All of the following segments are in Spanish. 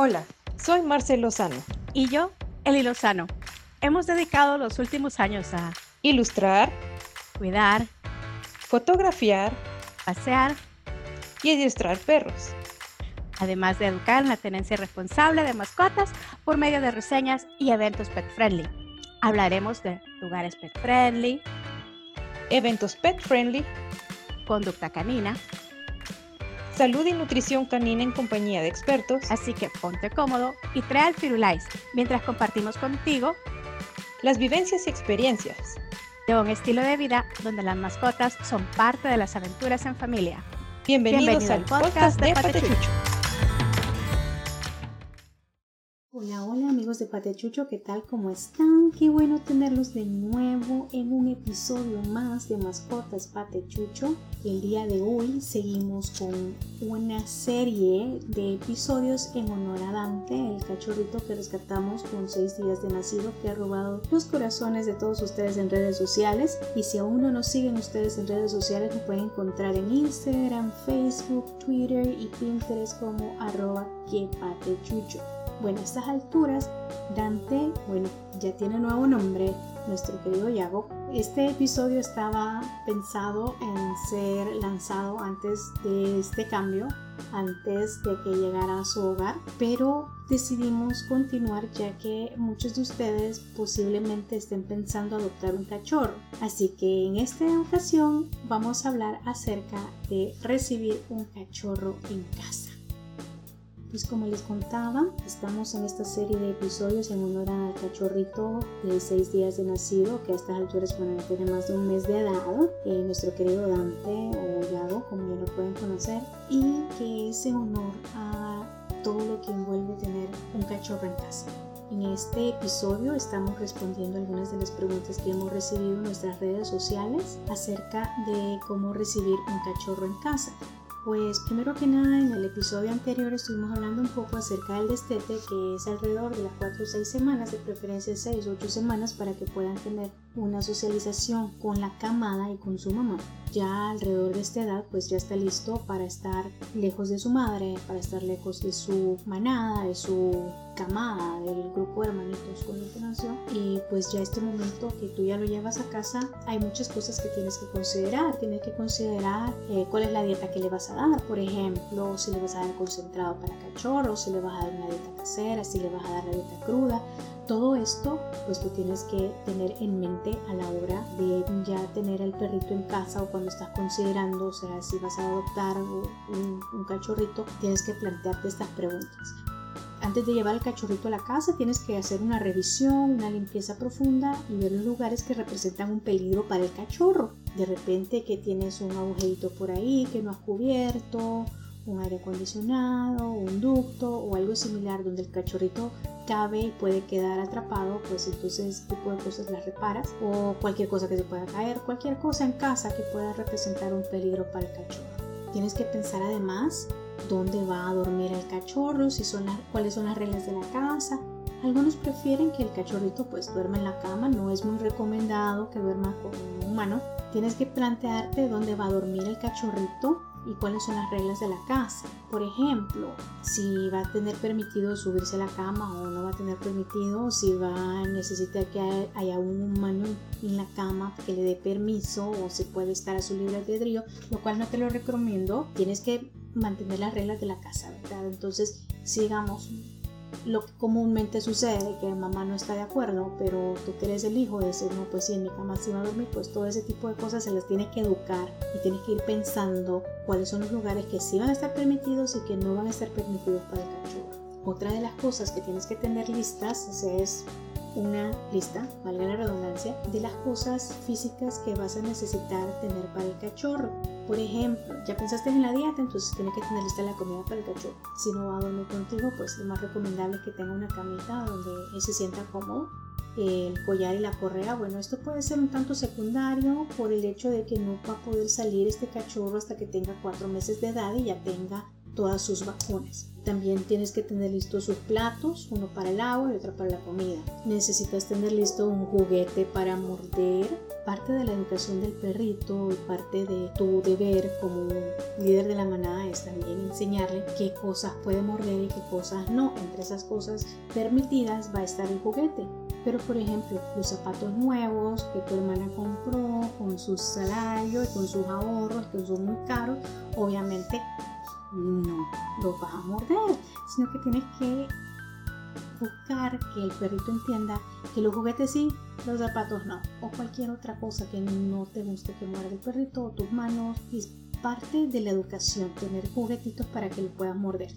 Hola, soy Marcel Lozano. Y yo, Eli Lozano. Hemos dedicado los últimos años a ilustrar, cuidar, fotografiar, pasear y adiestrar perros. Además de educar en la tenencia responsable de mascotas por medio de reseñas y eventos pet friendly. Hablaremos de lugares pet friendly, eventos pet friendly, conducta canina, salud y nutrición canina en compañía de expertos. Así que ponte cómodo y trae al Firulais mientras compartimos contigo las vivencias y experiencias de un estilo de vida donde las mascotas son parte de las aventuras en familia. Bienvenidos, al podcast, de Patechucho. Hola, hola amigos de Patechucho, ¿qué tal? ¿Cómo están? Qué bueno tenerlos de nuevo en un episodio más de Mascotas Patechucho. El día de hoy seguimos con una serie de episodios en honor a Dante, el cachorrito que rescatamos con seis días de nacido que ha robado los corazones de todos ustedes en redes sociales. Y si aún no nos siguen ustedes en redes sociales, nos pueden encontrar en Instagram, Facebook, Twitter y Pinterest como arroba que patechucho. Bueno, a estas alturas, Dante, bueno, ya tiene nuevo nombre, nuestro querido Yago. Este episodio estaba pensado en ser lanzado antes de este cambio, antes de que llegara a su hogar, pero decidimos continuar ya que muchos de ustedes posiblemente estén pensando adoptar un cachorro. Así que en esta ocasión vamos a hablar acerca de recibir un cachorro en casa. Pues como les contaba, estamos en esta serie de episodios en honor al cachorrito de 6 días de nacido, que a estas alturas bueno, tiene más de un mes de edad, eh, nuestro querido Dante o Yago, como ya lo pueden conocer, y que es en honor a todo lo que envuelve tener un cachorro en casa. En este episodio estamos respondiendo algunas de las preguntas que hemos recibido en nuestras redes sociales acerca de cómo recibir un cachorro en casa. Pues primero que nada en el episodio anterior estuvimos hablando un poco acerca del destete que es alrededor de las 4 o 6 semanas, de preferencia 6 o 8 semanas para que puedan tener una socialización con la camada y con su mamá. Ya alrededor de esta edad pues ya está listo para estar lejos de su madre, para estar lejos de su manada, de su camada, del grupo de hermanitos con el que nació. Y pues ya este momento que tú ya lo llevas a casa, hay muchas cosas que tienes que considerar. Tienes que considerar eh, cuál es la dieta que le vas a dar, por ejemplo, si le vas a dar concentrado para cachorro, si le vas a dar una dieta casera, si le vas a dar la dieta cruda todo esto, pues tú tienes que tener en mente a la hora de ya tener al perrito en casa o cuando estás considerando, o sea, si vas a adoptar un, un cachorrito, tienes que plantearte estas preguntas. Antes de llevar el cachorrito a la casa tienes que hacer una revisión, una limpieza profunda y ver los lugares que representan un peligro para el cachorro. De repente que tienes un agujerito por ahí que no has cubierto, un aire acondicionado, un ducto o algo similar donde el cachorrito cabe y puede quedar atrapado, pues entonces ese tipo de cosas las reparas o cualquier cosa que se pueda caer, cualquier cosa en casa que pueda representar un peligro para el cachorro. Tienes que pensar además dónde va a dormir el cachorro, si son cuáles son las reglas de la casa. Algunos prefieren que el cachorrito pues duerma en la cama, no es muy recomendado que duerma con un humano. Tienes que plantearte dónde va a dormir el cachorrito y cuáles son las reglas de la casa. Por ejemplo, si va a tener permitido subirse a la cama o no va a tener permitido, si va a necesitar que haya un humano en la cama que le dé permiso o se puede estar a su libre albedrío, lo cual no te lo recomiendo. Tienes que mantener las reglas de la casa, ¿verdad? Entonces, sigamos lo que comúnmente sucede, que mamá no está de acuerdo, pero tú que eres el hijo, de decir, no, pues si en mi cama se va a dormir, pues todo ese tipo de cosas se las tiene que educar y tienes que ir pensando cuáles son los lugares que sí van a estar permitidos y que no van a estar permitidos para el cachorro. Otra de las cosas que tienes que tener listas es una lista, valga la redundancia, de las cosas físicas que vas a necesitar tener para el cachorro. Por ejemplo, ya pensaste en la dieta, entonces tienes que tener lista la comida para el cachorro. Si no va a dormir contigo, pues lo más recomendable es que tenga una camita donde él se sienta cómodo. El collar y la correa, bueno, esto puede ser un tanto secundario por el hecho de que no va a poder salir este cachorro hasta que tenga cuatro meses de edad y ya tenga todas sus vacunas. También tienes que tener listos sus platos, uno para el agua y otro para la comida. Necesitas tener listo un juguete para morder parte de la educación del perrito y parte de tu deber como líder de la manada es también enseñarle qué cosas puede morder y qué cosas no. Entre esas cosas permitidas va a estar el juguete. Pero por ejemplo, los zapatos nuevos que tu hermana compró con sus salarios y con sus ahorros que son muy caros, obviamente no los vas a morder, sino que tienes que buscar que el perrito entienda que los juguetes sí, los zapatos no, o cualquier otra cosa que no te guste que muerde el perrito o tus manos. Es parte de la educación tener juguetitos para que lo puedas morder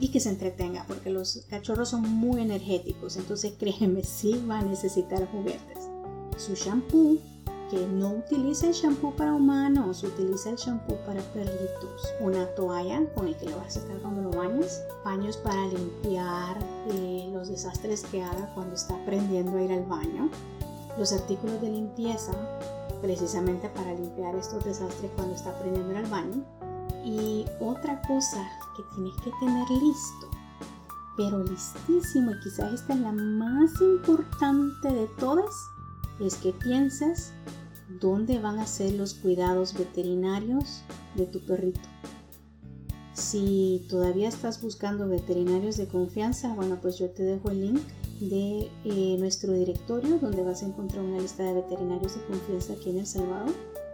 y que se entretenga, porque los cachorros son muy energéticos, entonces créeme, sí va a necesitar juguetes. Su shampoo que no utiliza el shampoo para humanos, utiliza el shampoo para perritos. Una toalla con el que lo vas a sacar cuando lo bañas. Paños para limpiar eh, los desastres que haga cuando está aprendiendo a ir al baño. Los artículos de limpieza, precisamente para limpiar estos desastres cuando está aprendiendo a ir al baño. Y otra cosa que tienes que tener listo, pero listísimo, y quizás esta es la más importante de todas, es que pienses dónde van a ser los cuidados veterinarios de tu perrito. Si todavía estás buscando veterinarios de confianza, bueno, pues yo te dejo el link de eh, nuestro directorio donde vas a encontrar una lista de veterinarios de confianza aquí en El Salvador.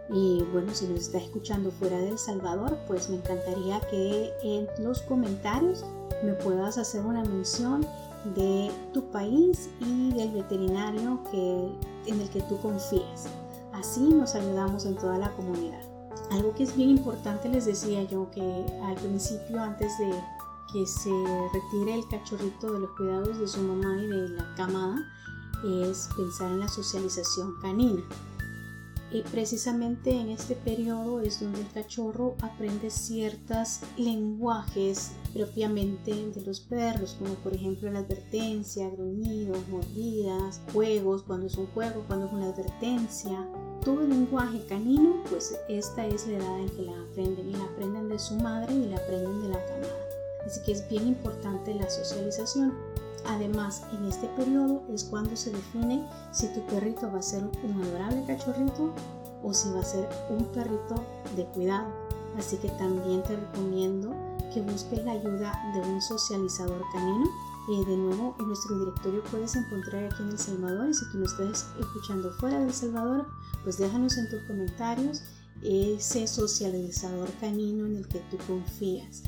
Y bueno, si nos estás escuchando fuera de El Salvador, pues me encantaría que en los comentarios me puedas hacer una mención de tu país y del veterinario que, en el que tú confías. Así nos ayudamos en toda la comunidad. Algo que es bien importante, les decía yo, que al principio, antes de que se retire el cachorrito de los cuidados de su mamá y de la camada, es pensar en la socialización canina. Y precisamente en este periodo es donde el cachorro aprende ciertos lenguajes propiamente de los perros, como por ejemplo la advertencia, gruñidos, mordidas, juegos, cuando es un juego, cuando es una advertencia. Todo el lenguaje canino, pues esta es la edad en que la aprenden y la aprenden de su madre y la aprenden de la camada. Así que es bien importante la socialización. Además, en este periodo es cuando se define si tu perrito va a ser un adorable cachorrito o si va a ser un perrito de cuidado. Así que también te recomiendo que busques la ayuda de un socializador canino. Eh, de nuevo, en nuestro directorio puedes encontrar aquí en El Salvador y si tú lo estás escuchando fuera de El Salvador, pues déjanos en tus comentarios ese socializador canino en el que tú confías.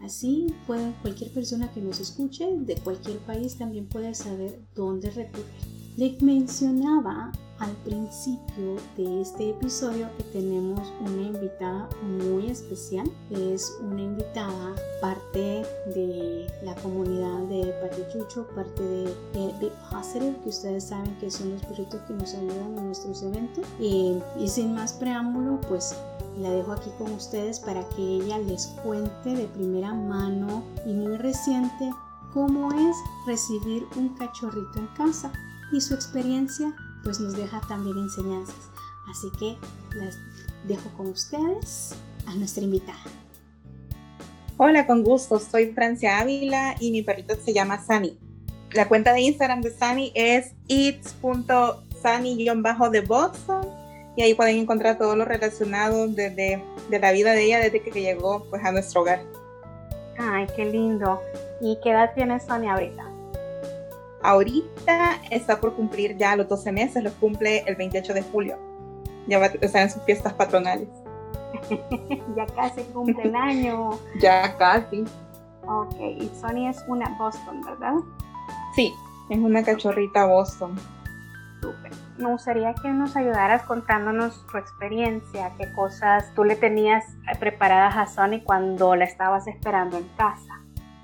Así puede cualquier persona que nos escuche de cualquier país también puede saber dónde recurrir. Les mencionaba al principio de este episodio que tenemos una invitada muy especial. Es una invitada parte de la comunidad de Patechucho, parte de, de, que ustedes saben que son los perritos que nos ayudan en nuestros eventos. Y, y sin más preámbulo, pues la dejo aquí con ustedes para que ella les cuente de primera mano y muy reciente cómo es recibir un cachorrito en casa y su experiencia pues nos deja también enseñanzas. Así que les dejo con ustedes a nuestra invitada. Hola, con gusto. Soy Francia Ávila y mi perrito se llama Sani. La cuenta de Instagram de Sani es its.sani-de Boston y ahí pueden encontrar todo lo relacionado desde de la vida de ella desde que llegó pues a nuestro hogar. Ay, qué lindo. ¿Y qué edad tiene Sonia ahorita? Ahorita está por cumplir ya los 12 meses, los cumple el 28 de julio. Ya va a estar en sus fiestas patronales. ya casi cumple el año. ya casi. Ok, y Sonia es una Boston, ¿verdad? Sí, es una cachorrita Boston. Súper me gustaría que nos ayudaras contándonos tu experiencia, qué cosas tú le tenías preparadas a Sony cuando la estabas esperando en casa.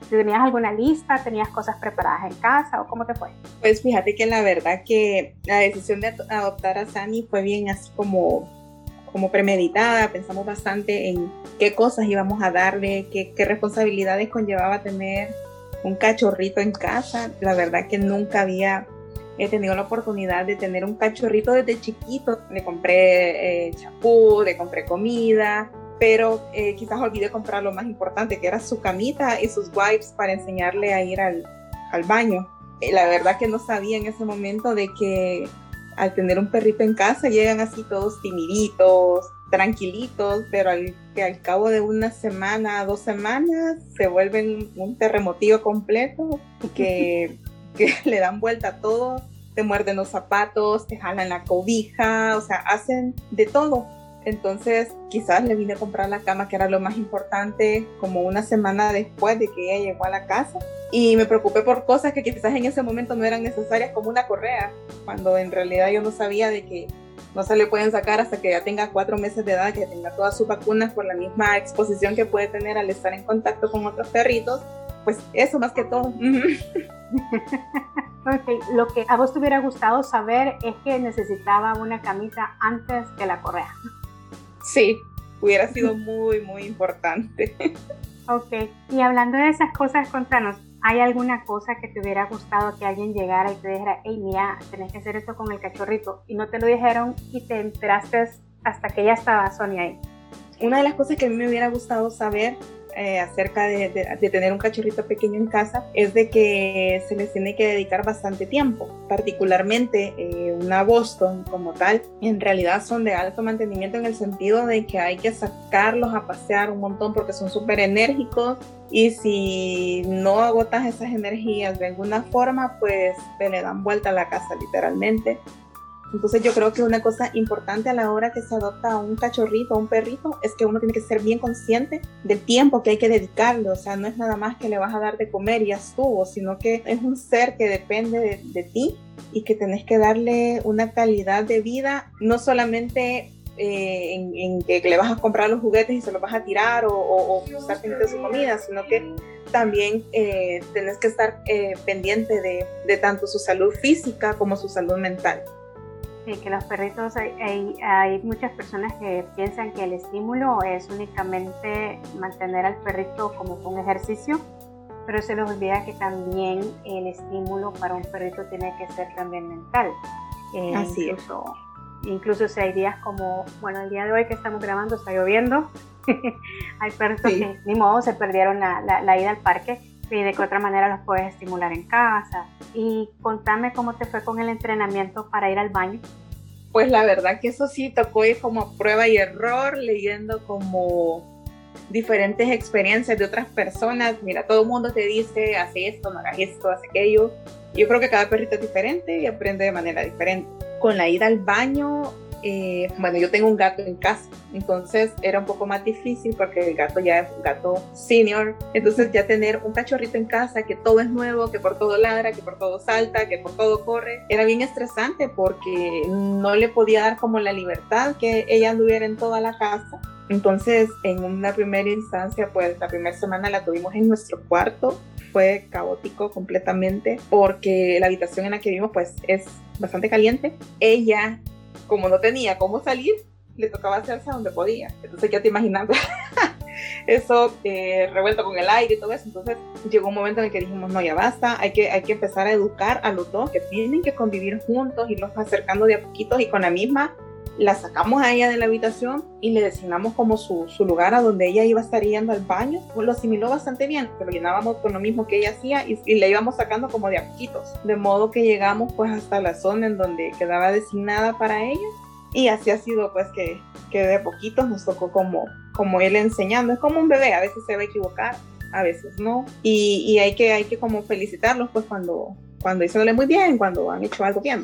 ¿Tenías alguna lista? ¿Tenías cosas preparadas en casa o cómo te fue? Pues fíjate que la verdad que la decisión de adoptar a Sani fue bien así como, como premeditada. Pensamos bastante en qué cosas íbamos a darle, qué, responsabilidades conllevaba tener un cachorrito en casa. La verdad que nunca había tenido la oportunidad de tener un cachorrito desde chiquito. Le compré eh, chapú, le compré comida, pero eh, quizás olvidé comprar lo más importante, que era su camita y sus wipes para enseñarle a ir al, al baño. Eh, la verdad que no sabía en ese momento de que al tener un perrito en casa llegan así todos timiditos, tranquilitos, pero al, que al cabo de una semana, dos semanas, se vuelven un terremotillo completo que, que le dan vuelta a todo, te muerden los zapatos, te jalan la cobija, o sea, hacen de todo. Entonces, quizás le vine a comprar la cama, que era lo más importante, como una semana después de que ella llegó a la casa. Y me preocupé por cosas que quizás en ese momento no eran necesarias, como una correa, cuando en realidad yo no sabía de que no se le pueden sacar hasta que ya tenga cuatro meses de edad, que tenga todas sus vacunas por la misma exposición que puede tener al estar en contacto con otros perritos. Pues eso más que todo. Lo que a vos te hubiera gustado saber es que necesitaba una camisa antes que la correa. Sí, hubiera sido muy, muy importante. Ok, y hablando de esas cosas, contanos, ¿hay alguna cosa que te hubiera gustado que alguien llegara y te dijera, hey, mira, tenés que hacer esto con el cachorrito? Y no te lo dijeron y te enteraste hasta que ya estaba Sonia ahí. Una de las cosas que a mí me hubiera gustado saber eh, acerca de, tener un cachorrito pequeño en casa es de que se les tiene que dedicar bastante tiempo, particularmente eh, una Boston como tal, en realidad son de alto mantenimiento en el sentido de que hay que sacarlos a pasear un montón porque son súper enérgicos y si no agotas esas energías de alguna forma, pues te le dan vuelta a la casa literalmente. Entonces yo creo que una cosa importante a la hora que se adopta a un cachorrito o un perrito es que uno tiene que ser bien consciente del tiempo que hay que dedicarle. O sea, no es nada más que le vas a dar de comer y ya estuvo, sino que es un ser que depende de, ti y que tenés que darle una calidad de vida, no solamente eh, en, que le vas a comprar los juguetes y se los vas a tirar o, o, estar pendiente de su comida, sino que también eh, tenés que estar eh, pendiente de, de tanto su salud física como su salud mental. Sí, que los perritos, hay, hay, muchas personas que piensan que el estímulo es únicamente mantener al perrito como un ejercicio, pero se les olvida que también el estímulo para un perrito tiene que ser también mental. Eh, Así incluso, Incluso si hay días como, bueno, el día de hoy que estamos grabando está lloviendo, hay perros que ni modo se perdieron la, la ida al parque y de qué otra manera los puedes estimular en casa. Y contame cómo te fue con el entrenamiento para ir al baño. Pues la verdad que eso sí tocó ir como prueba y error, leyendo como diferentes experiencias de otras personas. Mira, todo el mundo te dice, hace esto, no hagas esto, hace aquello. Yo creo que cada perrito es diferente y aprende de manera diferente. Con la ida al baño, eh, bueno, yo tengo un gato en casa, entonces era un poco más difícil porque el gato ya es un gato senior, entonces ya tener un cachorrito en casa que todo es nuevo, que por todo ladra, que por todo salta, que por todo corre, era bien estresante porque no le podía dar como la libertad que ella anduviera en toda la casa. Entonces, en una primera instancia, pues la primera semana la tuvimos en nuestro cuarto, fue caótico completamente porque la habitación en la que vivimos pues es bastante caliente. Ella como no tenía cómo salir, le tocaba hacerse donde podía. Entonces ya te imaginas eso eh, revuelto con el aire y todo eso. Entonces llegó un momento en el que dijimos, no, ya basta, hay que, hay que empezar a educar a los dos que tienen que convivir juntos, y los acercando de a poquitos y con la misma la sacamos a ella de la habitación y le designamos como su, su, lugar a donde ella iba a estar yendo al baño. Pues lo asimiló bastante bien, que lo llenábamos con lo mismo que ella hacía y, y, le íbamos sacando como de a poquitos. De modo que llegamos pues hasta la zona en donde quedaba designada para ella. Y así ha sido pues que, que de poquitos nos tocó como, como él enseñando. Es como un bebé, a veces se va a equivocar, a veces no. Y, y hay, que, hay que como felicitarlos pues cuando, cuando diciéndole muy bien, cuando han hecho algo bien.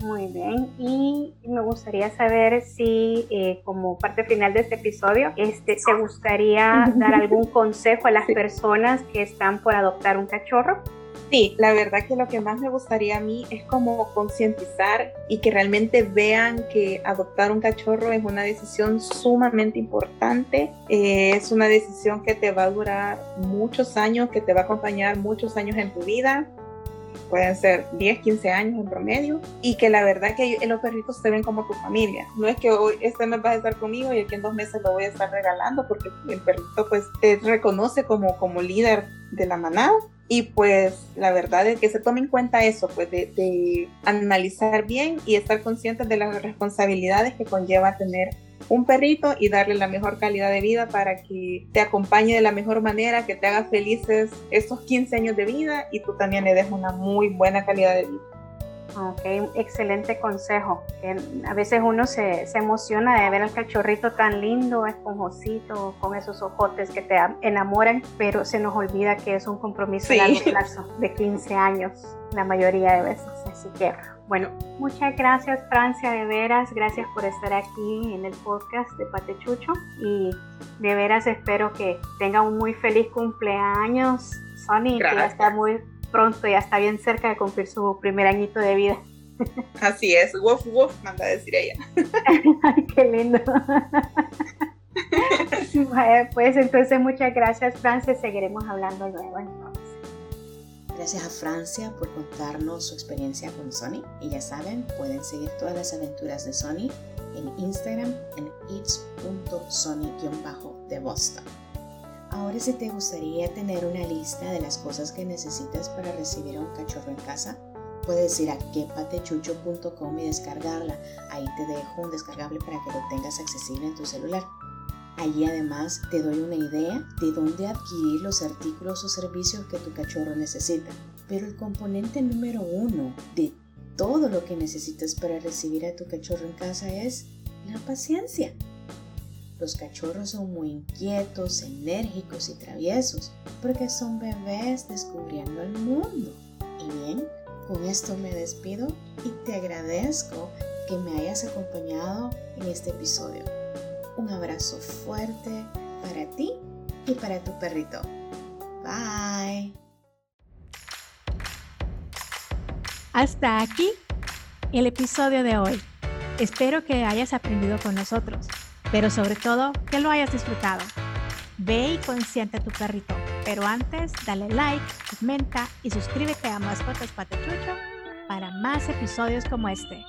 Muy bien, y me gustaría saber si eh, como parte final de este episodio, este, ¿te gustaría dar algún consejo a las personas que están por adoptar un cachorro? Sí, la verdad que lo que más me gustaría a mí es como concientizar y que realmente vean que adoptar un cachorro es una decisión sumamente importante, eh, es una decisión que te va a durar muchos años, que te va a acompañar muchos años en tu vida pueden ser 10, 15 años en promedio, y que la verdad que los perritos se ven como tu familia. No es que hoy este mes vas a estar conmigo y aquí en dos meses lo voy a estar regalando, porque el perrito pues te reconoce como, como líder de la manada. Y pues la verdad es que se tome en cuenta eso, pues de, de analizar bien y estar conscientes de las responsabilidades que conlleva tener un perrito y darle la mejor calidad de vida para que te acompañe de la mejor manera, que te haga felices estos 15 años de vida y tú también le des una muy buena calidad de vida. Ok, excelente consejo. A veces uno se, se, emociona de ver al cachorrito tan lindo, esponjosito, con esos ojotes que te enamoran, pero se nos olvida que es un compromiso a largo plazo de 15 años, la mayoría de veces. Así que, bueno, muchas gracias Francia, de veras, gracias por estar aquí en el podcast de Patechucho y de veras espero que tenga un muy feliz cumpleaños. Sony, que ya está muy pronto, ya está bien cerca de cumplir su primer añito de vida. Así es, woof woof, manda a decir ella. Ay, qué lindo. pues entonces muchas gracias Francia, seguiremos hablando luego entonces. Gracias a Francia por contarnos su experiencia con Sony y ya saben, pueden seguir todas las aventuras de Sony en Instagram en its.sony-de Boston. Ahora si te gustaría tener una lista de las cosas que necesitas para recibir a un cachorro en casa, puedes ir a quepatechucho.com y descargarla. Ahí te dejo un descargable para que lo tengas accesible en tu celular. Allí además te doy una idea de dónde adquirir los artículos o servicios que tu cachorro necesita. Pero el componente número uno de todo lo que necesitas para recibir a tu cachorro en casa es la paciencia. Los cachorros son muy inquietos, enérgicos y traviesos porque son bebés descubriendo el mundo. Y bien, con esto me despido y te agradezco que me hayas acompañado en este episodio. Un abrazo fuerte para ti y para tu perrito. Bye. Hasta aquí el episodio de hoy. Espero que hayas aprendido con nosotros pero sobre todo que lo hayas disfrutado. Ve y consiente a tu perrito, pero antes dale like, comenta y suscríbete a Mascotas Patechucho para más episodios como este.